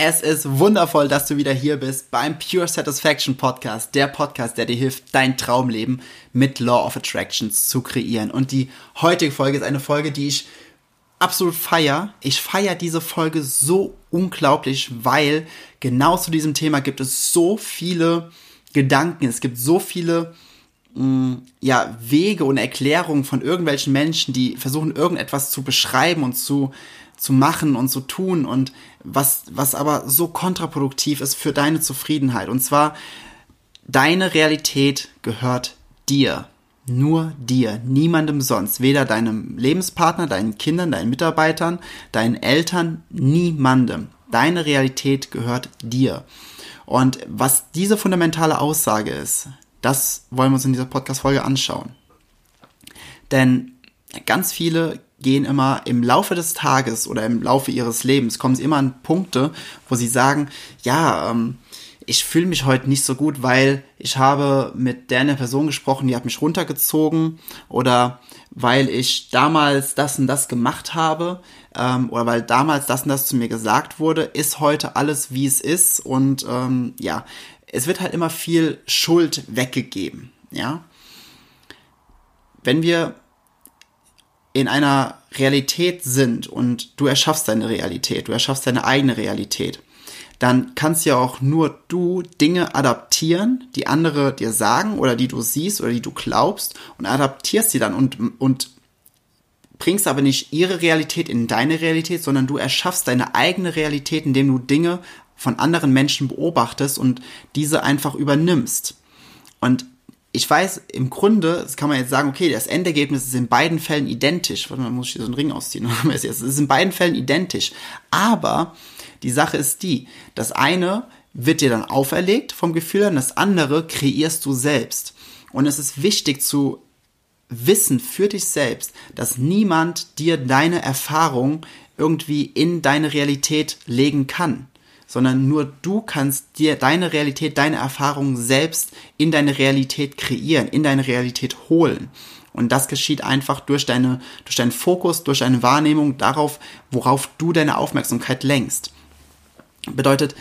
Es ist wundervoll, dass du wieder hier bist beim Pure Satisfaction Podcast, der Podcast, der dir hilft, dein Traumleben mit Law of Attractions zu kreieren. Und die heutige Folge ist eine Folge, die ich absolut feier. Ich feier diese Folge so unglaublich, weil genau zu diesem Thema gibt es so viele Gedanken, es gibt so viele mh, mm, ja, Wege und Erklärungen von irgendwelchen Menschen, die versuchen, irgendetwas zu beschreiben und zu, zu machen und zu tun und was, was aber so kontraproduktiv ist für deine Zufriedenheit. Und zwar, deine Realität gehört dir. Nur dir, niemandem sonst, weder deinem Lebenspartner, deinen Kindern, deinen Mitarbeitern, deinen Eltern, niemandem. Deine Realität gehört dir. Und was diese fundamentale Aussage ist, das wollen wir uns in dieser Podcast-Folge anschauen. Denn ganz viele gehen immer im Laufe des Tages oder im Laufe ihres Lebens, kommen sie immer an Punkte, wo sie sagen, ja, ähm, ich fühle mich heute nicht so gut, weil ich habe mit der eine Person gesprochen, die hat mich runtergezogen oder weil ich damals das und das gemacht habe ähm, oder weil damals das und das zu mir gesagt wurde, ist heute alles wie es ist und ähm, ja, es wird halt immer viel Schuld weggegeben, ja. Wenn wir in einer Realität sind und du erschaffst deine Realität, du erschaffst deine eigene Realität, dann kannst ja auch nur du Dinge adaptieren, die andere dir sagen oder die du siehst oder die du glaubst und adaptierst sie dann und, und bringst aber nicht ihre Realität in deine Realität, sondern du erschaffst deine eigene Realität, indem du Dinge von anderen Menschen beobachtest und diese einfach übernimmst. Und ich weiß, im Grunde, das kann man jetzt sagen, okay, das Endergebnis ist in beiden Fällen identisch. Warte mal, muss ich hier so einen Ring ausziehen? Es ist in beiden Fällen identisch. Aber die Sache ist die, das eine wird dir dann auferlegt vom Gefühl an, das andere kreierst du selbst. Und es ist wichtig zu wissen für dich selbst, dass niemand dir deine Erfahrung irgendwie in deine Realität legen kann, sondern nur du kannst dir deine Realität, deine Erfahrung selbst in deine Realität kreieren, in deine Realität holen. Und das geschieht einfach durch deine, durch deinen Fokus, durch deine Wahrnehmung darauf, worauf du deine Aufmerksamkeit lenkst. Bedeutet,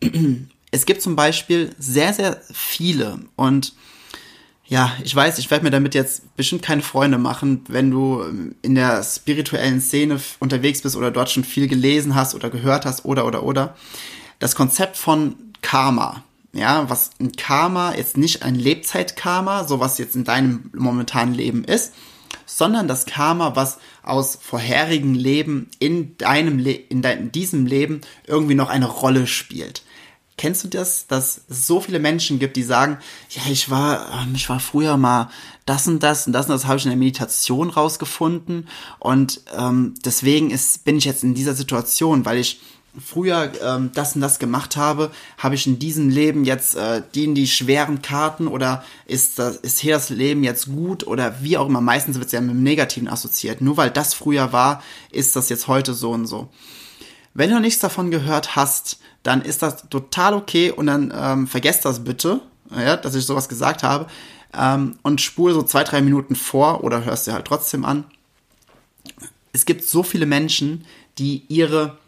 es gibt zum Beispiel sehr, sehr viele und ja, ich weiß, ich werde mir damit jetzt bestimmt keine Freunde machen, wenn du in der spirituellen Szene unterwegs bist oder dort schon viel gelesen hast oder gehört hast oder oder oder. Das Konzept von Karma, ja, was ein Karma jetzt nicht ein Lebzeitkarma, so was jetzt in deinem momentanen Leben ist, sondern das Karma, was aus vorherigen Leben in deinem Le in, dein, in diesem Leben irgendwie noch eine Rolle spielt. Kennst du das, dass es so viele Menschen gibt, die sagen, ja, ich war, ähm, ich war früher mal das und das und das und das habe ich in der Meditation rausgefunden und ähm, deswegen ist, bin ich jetzt in dieser Situation, weil ich früher ähm, das und das gemacht habe, habe ich in diesem Leben jetzt äh, die, die schweren Karten oder ist das ist hier das Leben jetzt gut oder wie auch immer. Meistens wird es ja mit dem Negativen assoziiert. Nur weil das früher war, ist das jetzt heute so und so. Wenn du nichts davon gehört hast, dann ist das total okay und dann ähm, vergesst das bitte, ja, dass ich sowas gesagt habe ähm, und spule so zwei, drei Minuten vor oder hörst dir halt trotzdem an. Es gibt so viele Menschen, die ihre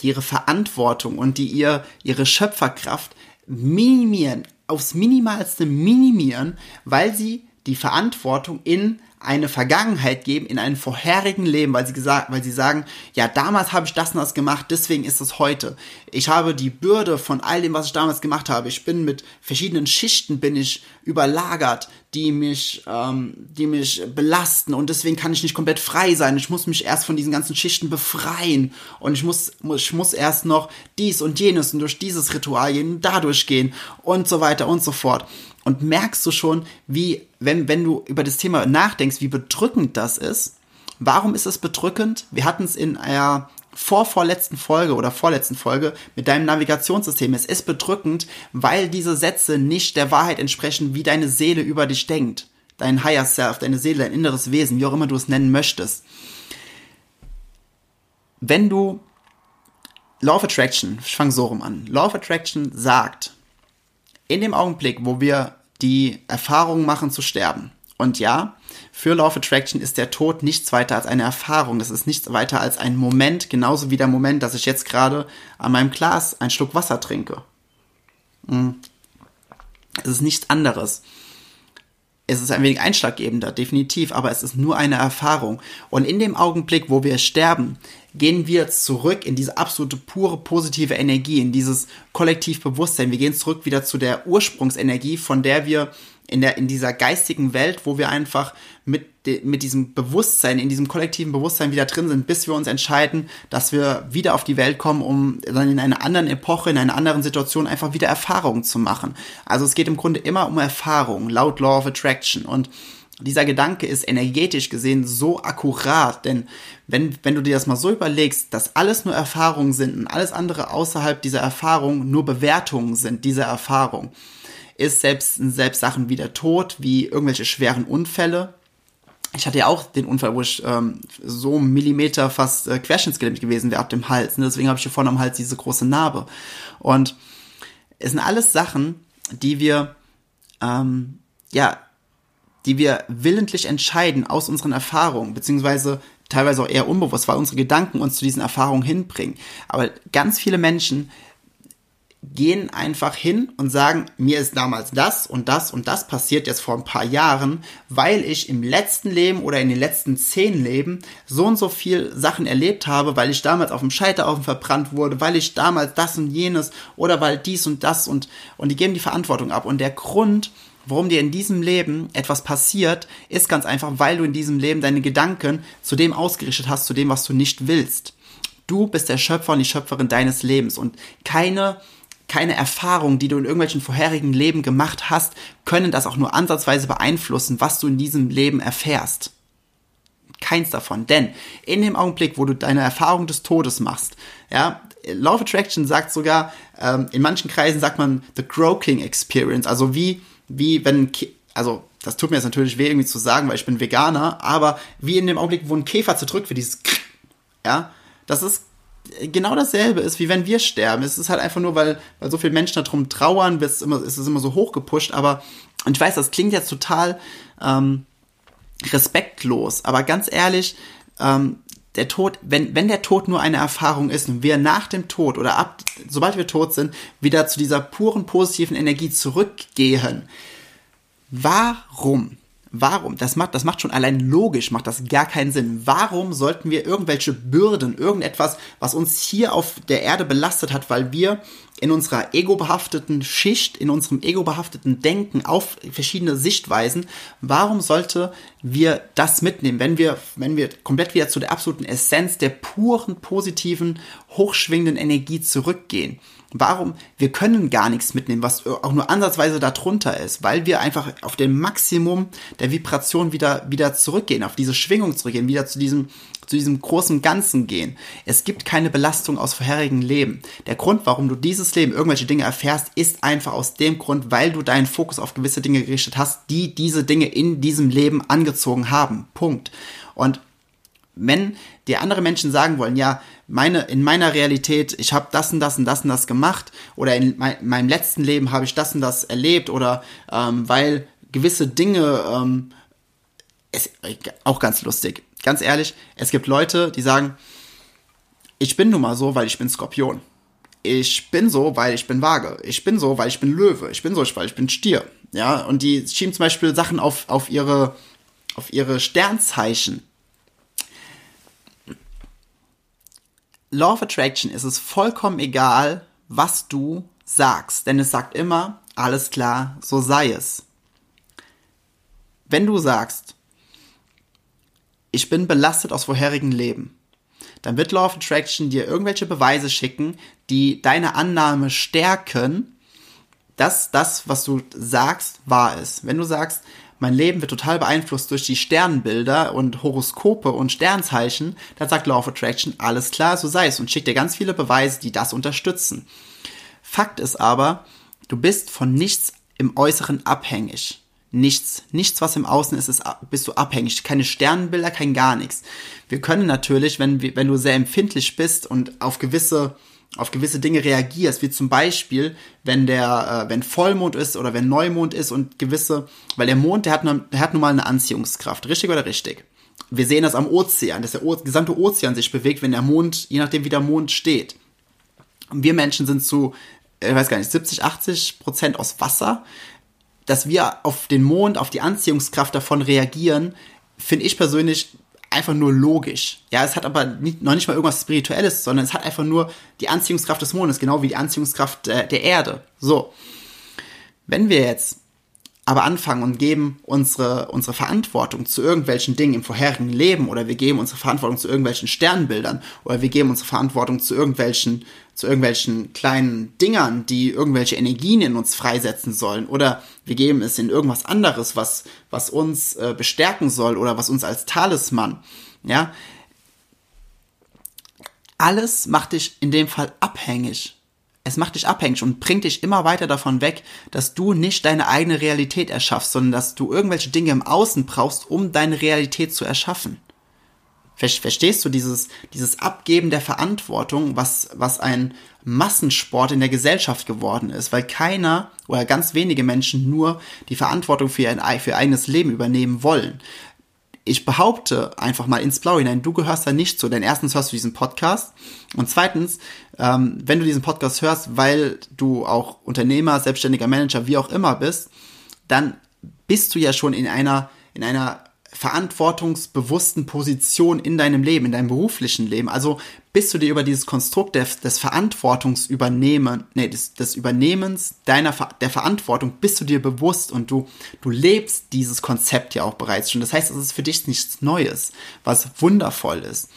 die ihre Verantwortung und die ihr, ihre Schöpferkraft minimieren, aufs Minimalste minimieren, weil sie die Verantwortung in eine Vergangenheit geben, in einem vorherigen Leben, weil sie gesagt, weil sie sagen, ja, damals habe ich das und das gemacht, deswegen ist es heute. Ich habe die Bürde von all dem, was ich damals gemacht habe. Ich bin mit verschiedenen Schichten bin ich überlagert, die mich, ähm, die mich belasten und deswegen kann ich nicht komplett frei sein. Ich muss mich erst von diesen ganzen Schichten befreien und ich muss, ich muss erst noch dies und jenes und durch dieses Ritual gehen, dadurch gehen und so weiter und so fort. Und merkst du schon, wie, wenn, wenn du über das Thema nachdenkst, wie bedrückend das ist Warum ist es bedrückend? Wir hatten es in einer vorvorletzten Folge oder vorletzten Folge mit deinem Navigationssystem. Es ist bedrückend, weil diese Sätze nicht der Wahrheit entsprechen, wie deine Seele über dich denkt. Dein Higher Self, deine Seele, dein inneres Wesen, wie auch immer du es nennen möchtest. Wenn du Law of Attraction, ich fange so rum an. Law of Attraction sagt, in dem Augenblick, wo wir die Erfahrung machen zu sterben, und ja, für Law of Attraction ist der Tod nichts weiter als eine Erfahrung. Es ist nichts weiter als ein Moment, genauso wie der Moment, dass ich jetzt gerade an meinem Glas einen Schluck Wasser trinke. Hm. Es ist nichts anderes. Es ist ein wenig einschlaggebender, definitiv, aber es ist nur eine Erfahrung. Und in dem Augenblick, wo wir sterben, gehen wir zurück in diese absolute pure positive Energie, in dieses Kollektivbewusstsein. Wir gehen zurück wieder zu der Ursprungsenergie, von der wir in der, in dieser geistigen Welt, wo wir einfach mit, mit diesem Bewusstsein, in diesem kollektiven Bewusstsein wieder drin sind, bis wir uns entscheiden, dass wir wieder auf die Welt kommen, um dann in einer anderen Epoche, in einer anderen Situation einfach wieder Erfahrungen zu machen. Also es geht im Grunde immer um Erfahrung, laut Law of Attraction und dieser Gedanke ist energetisch gesehen so akkurat, denn wenn, wenn du dir das mal so überlegst, dass alles nur Erfahrungen sind und alles andere außerhalb dieser Erfahrung nur Bewertungen sind dieser Erfahrung, ist selbst, selbst Sachen wie der Tod, wie irgendwelche schweren Unfälle. Ich hatte ja auch den Unfall, wo ich ähm, so Millimeter fast äh, querschnittsgelähmt gewesen wäre ab dem Hals. Ne? Deswegen habe ich hier vorne am Hals diese große Narbe. Und es sind alles Sachen, die wir, ähm, ja, die wir willentlich entscheiden aus unseren Erfahrungen, beziehungsweise teilweise auch eher unbewusst, weil unsere Gedanken uns zu diesen Erfahrungen hinbringen. Aber ganz viele Menschen gehen einfach hin und sagen, mir ist damals das und das und das passiert jetzt vor ein paar Jahren, weil ich im letzten Leben oder in den letzten zehn Leben so und so viel Sachen erlebt habe, weil ich damals auf dem Scheiterhaufen verbrannt wurde, weil ich damals das und jenes oder weil dies und das und, und die geben die Verantwortung ab. Und der Grund, warum dir in diesem Leben etwas passiert, ist ganz einfach, weil du in diesem Leben deine Gedanken zu dem ausgerichtet hast, zu dem, was du nicht willst. Du bist der Schöpfer und die Schöpferin deines Lebens und keine keine Erfahrungen, die du in irgendwelchen vorherigen Leben gemacht hast, können das auch nur ansatzweise beeinflussen, was du in diesem Leben erfährst. Keins davon. Denn in dem Augenblick, wo du deine Erfahrung des Todes machst, ja, Law of Attraction sagt sogar, ähm, in manchen Kreisen sagt man the croaking experience, also wie, wie wenn, also das tut mir jetzt natürlich weh irgendwie zu sagen, weil ich bin Veganer, aber wie in dem Augenblick, wo ein Käfer zerdrückt wird, dieses, ja, das ist genau dasselbe ist, wie wenn wir sterben. Es ist halt einfach nur, weil, weil so viele Menschen darum trauern, ist, immer, ist es immer so hochgepusht, aber, und ich weiß, das klingt jetzt total ähm, respektlos, aber ganz ehrlich, ähm, der Tod, wenn, wenn der Tod nur eine Erfahrung ist und wir nach dem Tod oder ab, sobald wir tot sind, wieder zu dieser puren positiven Energie zurückgehen, warum Warum? Das macht, das macht schon allein logisch, macht das gar keinen Sinn. Warum sollten wir irgendwelche Bürden, irgendetwas, was uns hier auf der Erde belastet hat, weil wir in unserer ego-behafteten Schicht, in unserem ego-behafteten Denken auf verschiedene Sichtweisen, warum sollte wir das mitnehmen, wenn wir, wenn wir komplett wieder zu der absoluten Essenz der puren, positiven, hochschwingenden Energie zurückgehen? Warum? Wir können gar nichts mitnehmen, was auch nur ansatzweise darunter ist, weil wir einfach auf dem Maximum der Vibration wieder, wieder zurückgehen, auf diese Schwingung zurückgehen, wieder zu diesem, zu diesem großen Ganzen gehen. Es gibt keine Belastung aus vorherigen Leben. Der Grund, warum du dieses Leben irgendwelche Dinge erfährst, ist einfach aus dem Grund, weil du deinen Fokus auf gewisse Dinge gerichtet hast, die diese Dinge in diesem Leben angezogen haben. Punkt. Und wenn dir andere Menschen sagen wollen, ja, meine, in meiner Realität, ich habe das und das und das und das gemacht oder in mein, meinem letzten Leben habe ich das und das erlebt oder ähm, weil gewisse Dinge, ähm, ist auch ganz lustig. Ganz ehrlich, es gibt Leute, die sagen, ich bin nun mal so, weil ich bin Skorpion. Ich bin so, weil ich bin Waage. Ich bin so, weil ich bin Löwe. Ich bin so, weil ich bin Stier. Ja, und die schieben zum Beispiel Sachen auf, auf ihre, auf ihre Sternzeichen Law of Attraction ist es vollkommen egal, was du sagst, denn es sagt immer, alles klar, so sei es. Wenn du sagst, ich bin belastet aus vorherigen Leben, dann wird Law of Attraction dir irgendwelche Beweise schicken, die deine Annahme stärken, dass das, was du sagst, wahr ist. Wenn du sagst, mein Leben wird total beeinflusst durch die Sternbilder und Horoskope und Sternzeichen, dann sagt Law of Attraction, alles klar, so sei es und schickt dir ganz viele Beweise, die das unterstützen. Fakt ist aber, du bist von nichts im Äußeren abhängig. Nichts, nichts, was im Außen ist, ist, bist du abhängig. Keine Sternbilder, kein gar nichts. Wir können natürlich, wenn, wenn du sehr empfindlich bist und auf gewisse auf gewisse Dinge reagierst, wie zum Beispiel, wenn der, äh, wenn Vollmond ist oder wenn Neumond ist und gewisse, weil der Mond, der hat, der hat nun mal eine Anziehungskraft, richtig oder richtig? Wir sehen das am Ozean, dass der o gesamte Ozean sich bewegt, wenn der Mond, je nachdem wie der Mond steht. Und wir Menschen sind zu, ich weiß gar nicht, 70, 80 Prozent aus Wasser. Dass wir auf den Mond, auf die Anziehungskraft davon reagieren, finde ich persönlich einfach nur logisch. Ja, es hat aber nicht, noch nicht mal irgendwas Spirituelles, sondern es hat einfach nur die Anziehungskraft des Mondes, genau wie die Anziehungskraft äh, der Erde. So. Wenn wir jetzt aber anfangen und geben unsere, unsere Verantwortung zu irgendwelchen Dingen im vorherigen Leben oder wir geben unsere Verantwortung zu irgendwelchen Sternbildern oder wir geben unsere Verantwortung zu irgendwelchen, zu irgendwelchen kleinen Dingern, die irgendwelche Energien in uns freisetzen sollen oder wir geben es in irgendwas anderes, was, was uns äh, bestärken soll oder was uns als Talisman, ja. Alles macht dich in dem Fall abhängig es macht dich abhängig und bringt dich immer weiter davon weg, dass du nicht deine eigene Realität erschaffst, sondern dass du irgendwelche Dinge im Außen brauchst, um deine Realität zu erschaffen. Verstehst du dieses, dieses Abgeben der Verantwortung, was, was ein Massensport in der Gesellschaft geworden ist, weil keiner oder ganz wenige Menschen nur die Verantwortung für ihr, für ihr eigenes Leben übernehmen wollen ich behaupte einfach mal ins Blau hinein, du gehörst da nicht zu, denn erstens hörst du diesen Podcast und zweitens, ähm, wenn du diesen Podcast hörst, weil du auch Unternehmer, selbstständiger Manager, wie auch immer bist, dann bist du ja schon in einer, in einer verantwortungsbewussten Position in deinem Leben, in deinem beruflichen Leben. Also bist du dir über dieses Konstrukt des, des Verantwortungsübernehmen, nee, des, des Übernehmens deiner der Verantwortung bist du dir bewusst und du du lebst dieses Konzept ja auch bereits schon. Das heißt, es ist für dich nichts Neues, was wundervoll ist.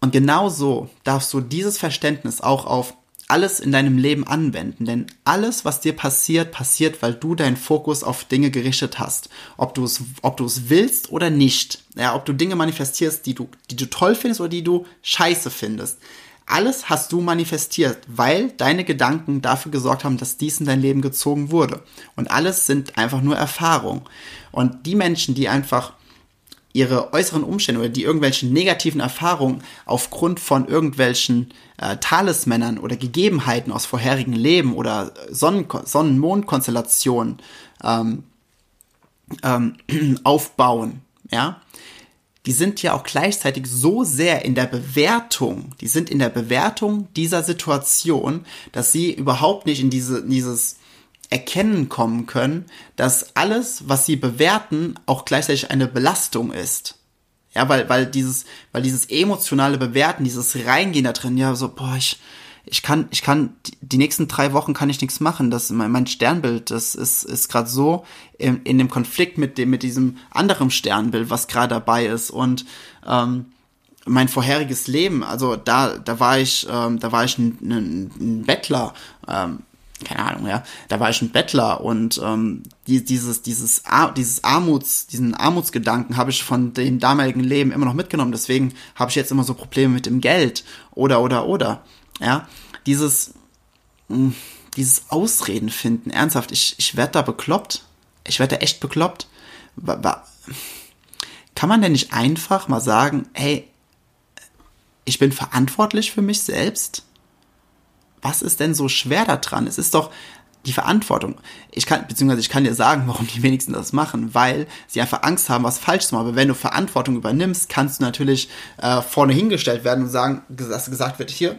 Und genauso darfst du dieses Verständnis auch auf alles in deinem Leben anwenden, denn alles, was dir passiert, passiert, weil du deinen Fokus auf Dinge gerichtet hast. Ob du es, ob du es willst oder nicht. Ja, ob du Dinge manifestierst, die du, die du toll findest oder die du scheiße findest. Alles hast du manifestiert, weil deine Gedanken dafür gesorgt haben, dass dies in dein Leben gezogen wurde. Und alles sind einfach nur Erfahrungen. Und die Menschen, die einfach ihre äußeren Umstände oder die irgendwelchen negativen Erfahrungen aufgrund von irgendwelchen äh, Talismännern oder Gegebenheiten aus vorherigen Leben oder Sonnen Sonnen-Mond-Konstellationen ähm, ähm, aufbauen, ja, die sind ja auch gleichzeitig so sehr in der Bewertung, die sind in der Bewertung dieser Situation, dass sie überhaupt nicht in diese, in dieses Erkennen kommen können, dass alles, was sie bewerten, auch gleichzeitig eine Belastung ist. Ja, weil, weil dieses, weil dieses emotionale Bewerten, dieses Reingehen da drin, ja, so, boah, ich, ich kann, ich kann, die nächsten drei Wochen kann ich nichts machen. Das, mein, mein Sternbild, das ist, ist gerade so in, in dem Konflikt mit dem, mit diesem anderen Sternbild, was gerade dabei ist. Und ähm, mein vorheriges Leben, also da, da war ich, ähm, da war ich ein, ein, ein Bettler. Ähm, keine Ahnung, ja, da war ich ein Bettler und ähm, die, dieses, dieses, dieses Armuts, diesen Armutsgedanken habe ich von dem damaligen Leben immer noch mitgenommen. Deswegen habe ich jetzt immer so Probleme mit dem Geld oder oder oder. Ja, dieses, mh, hm, dieses Ausreden finden, ernsthaft, ich, ich werde da bekloppt. Ich werde da echt bekloppt. Kann man denn nicht einfach mal sagen, hey, ich bin verantwortlich für mich selbst? Was ist denn so schwer daran? Es ist doch die Verantwortung. Ich kann, beziehungsweise ich kann dir sagen, warum die wenigsten das machen, weil sie einfach Angst haben, was falsch zu machen. Aber wenn du Verantwortung übernimmst, kannst du natürlich äh, vorne hingestellt werden und sagen, dass gesagt wird, hier,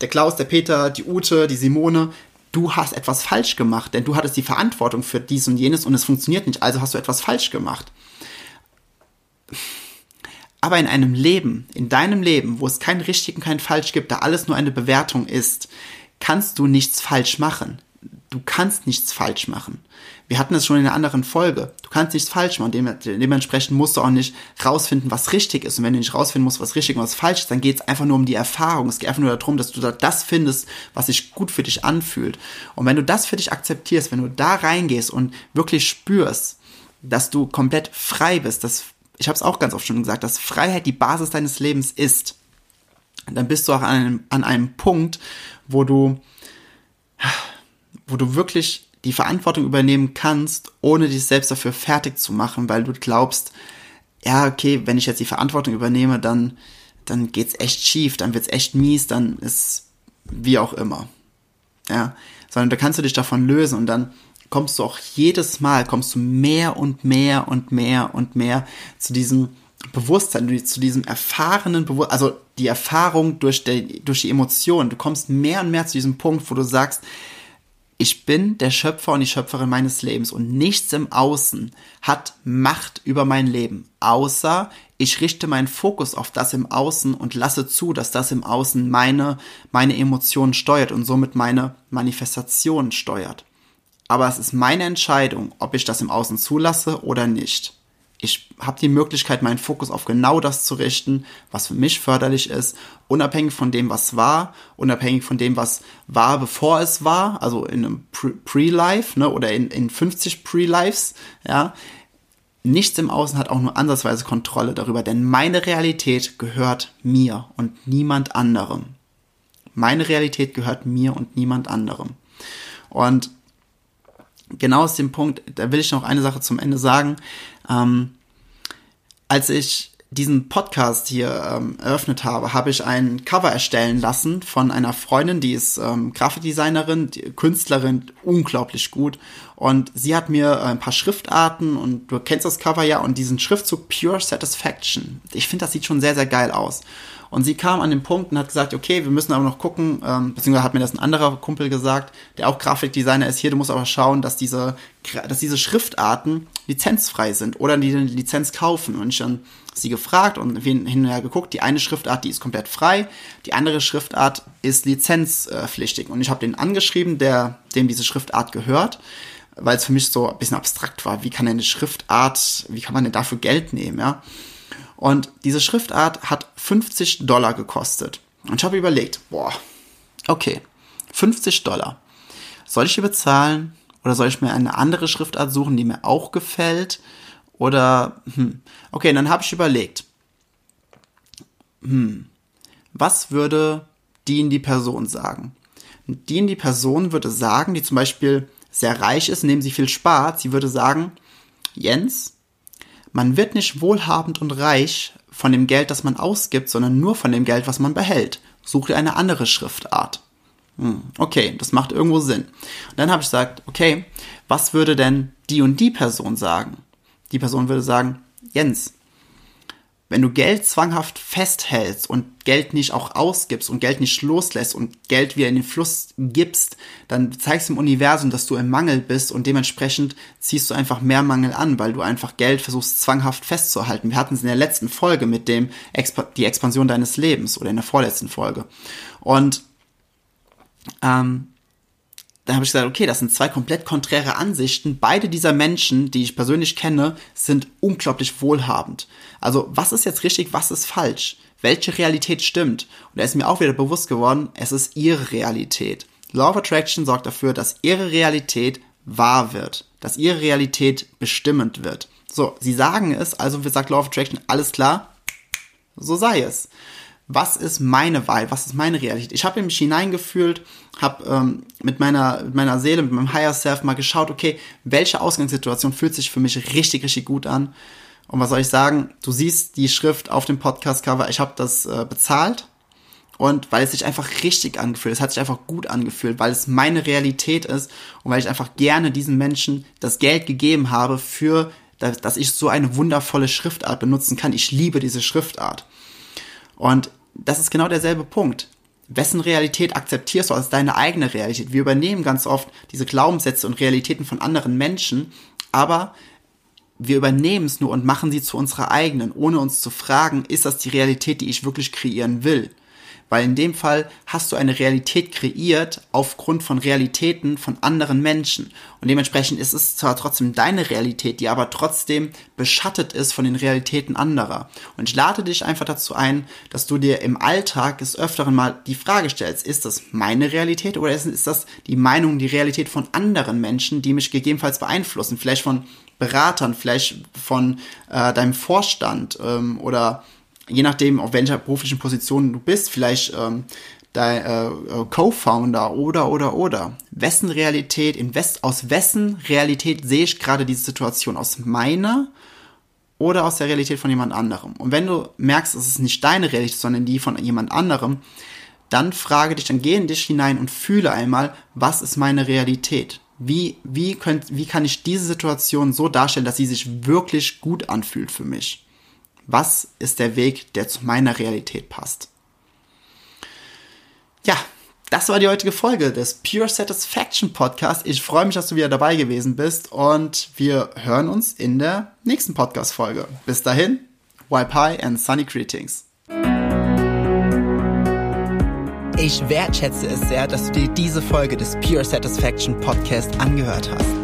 der Klaus, der Peter, die Ute, die Simone, du hast etwas falsch gemacht, denn du hattest die Verantwortung für dies und jenes und es funktioniert nicht, also hast du etwas falsch gemacht. Aber in einem Leben, in deinem Leben, wo es kein richtig und kein falsch gibt, da alles nur eine Bewertung ist, kannst du nichts falsch machen. du kannst nichts falsch machen. Wir hatten es schon in einer anderen Folge. Du kannst nichts falsch machen. dementsprechend musst du auch nicht rausfinden, was richtig ist. Und wenn du nicht rausfinden musst, was richtig und was falsch ist, dann geht es einfach nur um die Erfahrung. Es geht einfach nur darum, dass du da das findest, was sich gut für dich anfühlt. Und wenn du das für dich akzeptierst, wenn du da reingehst und wirklich spürst, dass du komplett frei bist, dass, ich habe es auch ganz oft schon gesagt, dass Freiheit die Basis deines Lebens ist, dann bist du auch an einem, an einem Punkt, wo du, wo du wirklich die Verantwortung übernehmen kannst, ohne dich selbst dafür fertig zu machen, weil du glaubst, ja, okay, wenn ich jetzt die Verantwortung übernehme, dann, dann geht's echt schief, dann wird's echt mies, dann ist wie auch immer. Ja, sondern da kannst du dich davon lösen und dann kommst du auch jedes Mal, kommst du mehr und mehr und mehr und mehr zu diesem Bewusstsein, zu diesem erfahrenen Bewusstsein, also die Erfahrung durch die, durch die Emotionen. Du kommst mehr und mehr zu diesem Punkt, wo du sagst, ich bin der Schöpfer und die Schöpferin meines Lebens und nichts im Außen hat Macht über mein Leben, außer ich richte meinen Fokus auf das im Außen und lasse zu, dass das im Außen meine, meine Emotionen steuert und somit meine Manifestation steuert. Aber es ist meine Entscheidung, ob ich das im Außen zulasse oder nicht ich habe die Möglichkeit, meinen Fokus auf genau das zu richten, was für mich förderlich ist, unabhängig von dem, was war, unabhängig von dem, was war, bevor es war, also in einem Pre-Life ne, oder in, in 50 Pre-Lives, ja. Nichts im Außen hat auch nur ansatzweise Kontrolle darüber, denn meine Realität gehört mir und niemand anderem. Meine Realität gehört mir und niemand anderem. Und genau aus dem Punkt, da will ich noch eine Sache zum Ende sagen. Ähm, als ich diesen Podcast hier ähm, eröffnet habe, habe ich ein Cover erstellen lassen von einer Freundin, die ist ähm, Grafikdesignerin, Künstlerin, unglaublich gut. Und sie hat mir äh, ein paar Schriftarten und du kennst das Cover ja und diesen Schriftzug Pure Satisfaction. Ich finde, das sieht schon sehr, sehr geil aus. Und sie kam an den Punkt und hat gesagt, okay, wir müssen aber noch gucken, ähm, beziehungsweise hat mir das ein anderer Kumpel gesagt, der auch Grafikdesigner ist hier, du musst aber schauen, dass diese, dass diese Schriftarten lizenzfrei sind oder die eine Lizenz kaufen. Und ich dann sie gefragt und hin und her geguckt. Die eine Schriftart, die ist komplett frei, die andere Schriftart ist lizenzpflichtig. Und ich habe den angeschrieben, der dem diese Schriftart gehört, weil es für mich so ein bisschen abstrakt war. Wie kann eine Schriftart, wie kann man denn dafür Geld nehmen, ja? Und diese Schriftart hat 50 Dollar gekostet. Und ich habe überlegt, boah, okay, 50 Dollar. Soll ich die bezahlen oder soll ich mir eine andere Schriftart suchen, die mir auch gefällt? Oder, hm, okay, dann habe ich überlegt, hm, was würde die in die Person sagen? Die in die Person würde sagen, die zum Beispiel sehr reich ist, indem sie viel spart, sie würde sagen, Jens, man wird nicht wohlhabend und reich von dem Geld, das man ausgibt, sondern nur von dem Geld, was man behält. Such dir eine andere Schriftart. Hm, okay, das macht irgendwo Sinn. Und dann habe ich gesagt, okay, was würde denn die und die Person sagen? Die Person würde sagen, Jens, wenn du Geld zwanghaft festhältst und Geld nicht auch ausgibst und Geld nicht loslässt und Geld wieder in den Fluss gibst, dann zeigst du im Universum, dass du im Mangel bist und dementsprechend ziehst du einfach mehr Mangel an, weil du einfach Geld versuchst zwanghaft festzuhalten. Wir hatten es in der letzten Folge mit dem Exp die Expansion deines Lebens oder in der vorletzten Folge. Und ähm, dann habe ich gesagt, okay, das sind zwei komplett konträre Ansichten. Beide dieser Menschen, die ich persönlich kenne, sind unglaublich wohlhabend. Also was ist jetzt richtig, was ist falsch? Welche Realität stimmt? Und da ist mir auch wieder bewusst geworden, es ist ihre Realität. Law of Attraction sorgt dafür, dass ihre Realität wahr wird, dass ihre Realität bestimmend wird. So, sie sagen es, also sagt Law of Attraction, alles klar, so sei es was ist meine Wahl, was ist meine Realität. Ich habe mich hineingefühlt, habe ähm, mit, meiner, mit meiner Seele, mit meinem Higher Self mal geschaut, okay, welche Ausgangssituation fühlt sich für mich richtig, richtig gut an. Und was soll ich sagen? Du siehst die Schrift auf dem Podcast-Cover, ich habe das äh, bezahlt. Und weil es sich einfach richtig angefühlt, es hat sich einfach gut angefühlt, weil es meine Realität ist und weil ich einfach gerne diesen Menschen das Geld gegeben habe für, dass ich so eine wundervolle Schriftart benutzen kann. Ich liebe diese Schriftart. Und das ist genau derselbe Punkt. Wessen Realität akzeptierst du als deine eigene Realität? Wir übernehmen ganz oft diese Glaubenssätze und Realitäten von anderen Menschen, aber wir übernehmen es nur und machen sie zu unserer eigenen, ohne uns zu fragen, ist das die Realität, die ich wirklich kreieren will? Weil in dem Fall hast du eine Realität kreiert aufgrund von Realitäten von anderen Menschen. Und dementsprechend ist es zwar trotzdem deine Realität, die aber trotzdem beschattet ist von den Realitäten anderer. Und ich lade dich einfach dazu ein, dass du dir im Alltag des Öfteren mal die Frage stellst, ist das meine Realität oder ist das die Meinung, die Realität von anderen Menschen, die mich gegebenenfalls beeinflussen? Vielleicht von Beratern, vielleicht von äh, deinem Vorstand ähm, oder je nachdem, auf welcher beruflichen Position du bist, vielleicht ähm, dein äh, äh, Co-Founder oder oder oder. Wessen Realität, in West, aus wessen Realität sehe ich gerade diese Situation? Aus meiner oder aus der Realität von jemand anderem? Und wenn du merkst, es ist nicht deine Realität, sondern die von jemand anderem, dann frage dich, dann geh in dich hinein und fühle einmal, was ist meine Realität? Wie, wie, könnt, wie kann ich diese Situation so darstellen, dass sie sich wirklich gut anfühlt für mich? Was ist der Weg, der zu meiner Realität passt? Ja, das war die heutige Folge des Pure Satisfaction Podcast. Ich freue mich, dass du wieder dabei gewesen bist und wir hören uns in der nächsten Podcast-Folge. Bis dahin, wipe high and sunny greetings. Ich wertschätze es sehr, dass du dir diese Folge des Pure Satisfaction Podcast angehört hast.